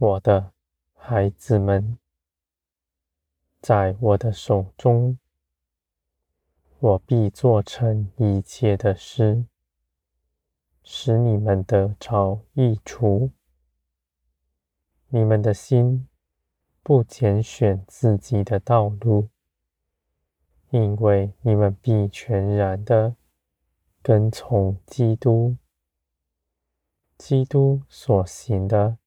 我的孩子们，在我的手中，我必做成一切的事，使你们得着益处。你们的心不拣选自己的道路，因为你们必全然的跟从基督。基督所行的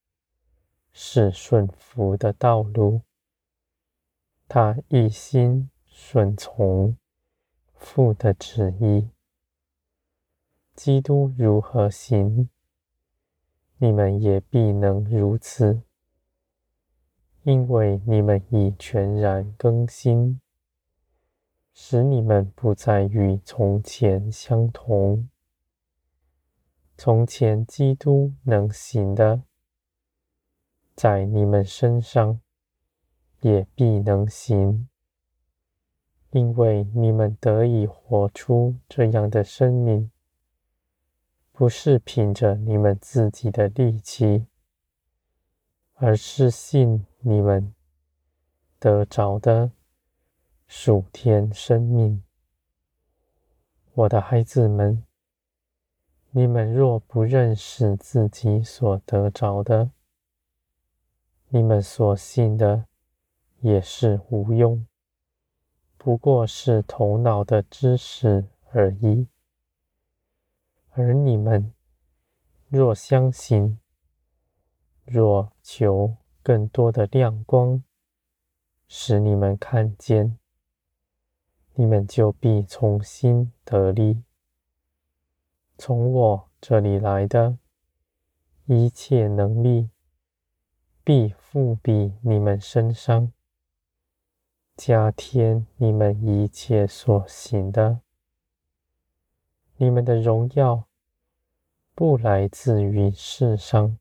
是顺服的道路，他一心顺从父的旨意。基督如何行，你们也必能如此。因为你们已全然更新，使你们不再与从前相同。从前基督能行的，在你们身上也必能行，因为你们得以活出这样的生命，不是凭着你们自己的力气，而是信。你们得着的属天生命，我的孩子们，你们若不认识自己所得着的，你们所信的也是无用，不过是头脑的知识而已。而你们若相信，若求。更多的亮光，使你们看见，你们就必重新得力。从我这里来的一切能力，必覆庇你们身上，加添你们一切所行的。你们的荣耀不来自于世上。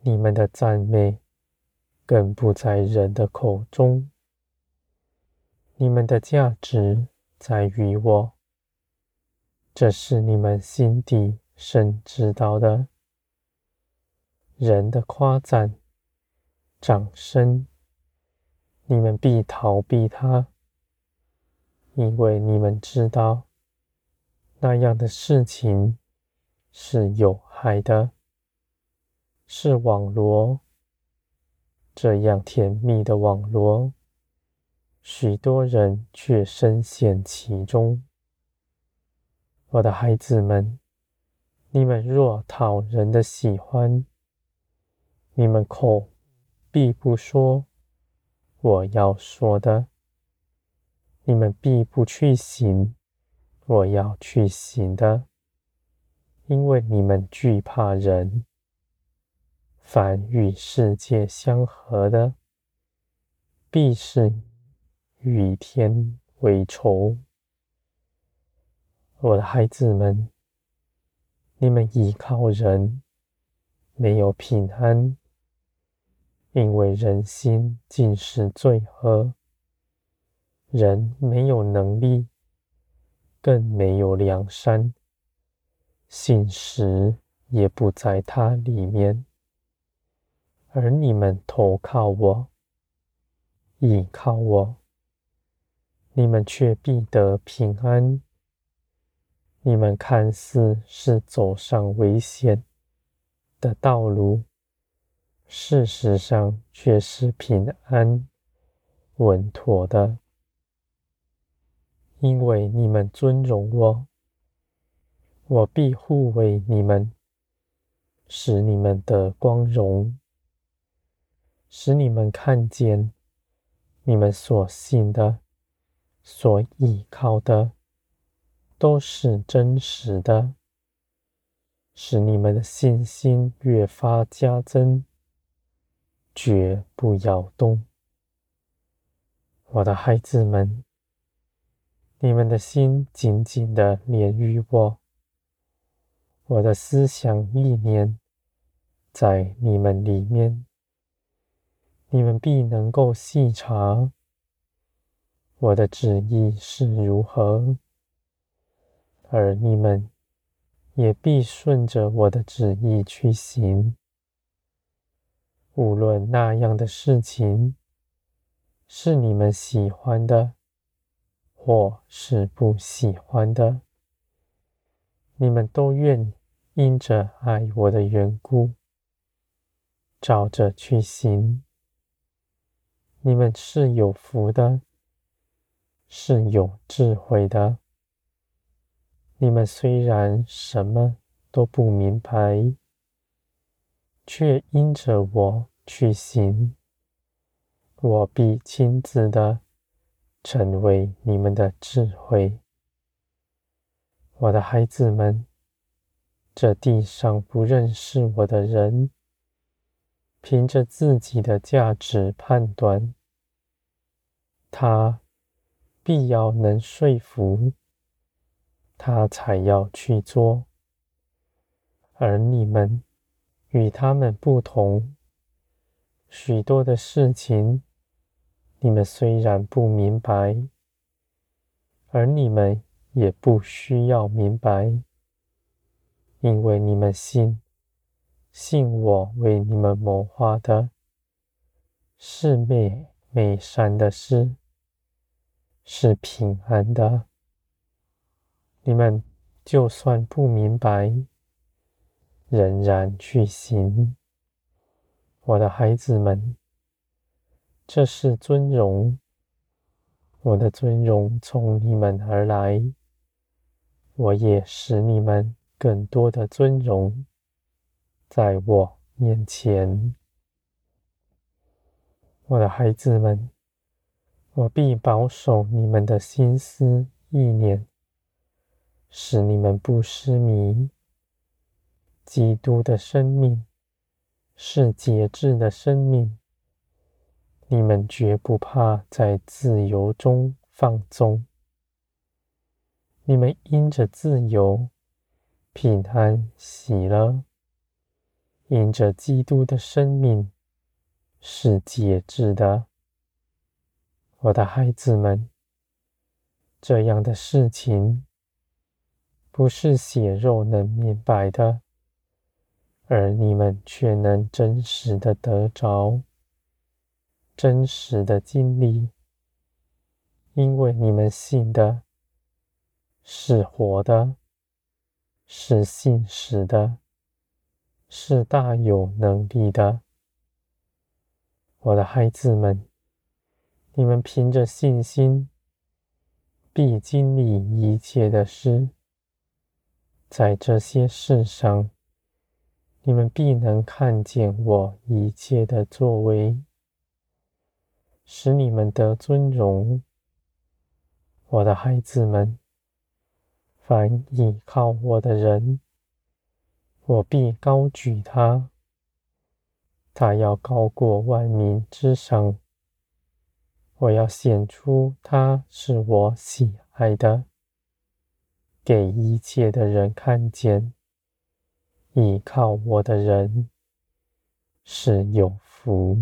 你们的赞美更不在人的口中，你们的价值在于我，这是你们心底深知道的。人的夸赞、掌声，你们必逃避它，因为你们知道那样的事情是有害的。是网罗，这样甜蜜的网罗，许多人却深陷其中。我的孩子们，你们若讨人的喜欢，你们口必不说我要说的，你们必不去行我要去行的，因为你们惧怕人。凡与世界相合的，必是与天为仇。我的孩子们，你们依靠人，没有平安，因为人心尽是罪恶，人没有能力，更没有良善，信实也不在他里面。而你们投靠我，倚靠我，你们却必得平安。你们看似是走上危险的道路，事实上却是平安稳妥的，因为你们尊荣我，我必护卫你们，使你们的光荣。使你们看见，你们所信的、所倚靠的，都是真实的，使你们的信心越发加增，绝不摇动。我的孩子们，你们的心紧紧的连于我，我的思想意念在你们里面。你们必能够细察我的旨意是如何，而你们也必顺着我的旨意去行。无论那样的事情是你们喜欢的，或是不喜欢的，你们都愿因着爱我的缘故，照着去行。你们是有福的，是有智慧的。你们虽然什么都不明白，却因着我去行，我必亲自的成为你们的智慧。我的孩子们，这地上不认识我的人，凭着自己的价值判断，他必要能说服，他才要去做。而你们与他们不同，许多的事情，你们虽然不明白，而你们也不需要明白，因为你们信。信我为你们谋划的，是美美善的事，是平安的。你们就算不明白，仍然去行。我的孩子们，这是尊荣，我的尊荣从你们而来，我也使你们更多的尊荣。在我面前，我的孩子们，我必保守你们的心思意念，使你们不失迷。基督的生命是节制的生命，你们绝不怕在自由中放纵。你们因着自由，平安喜乐。因着基督的生命是节制的，我的孩子们，这样的事情不是血肉能明白的，而你们却能真实的得着，真实的经历，因为你们信的是活的，是信实的。是大有能力的，我的孩子们，你们凭着信心，必经历一切的事。在这些事上，你们必能看见我一切的作为，使你们得尊荣。我的孩子们，凡倚靠我的人。我必高举他，他要高过万民之上。我要显出他是我喜爱的，给一切的人看见。依靠我的人是有福。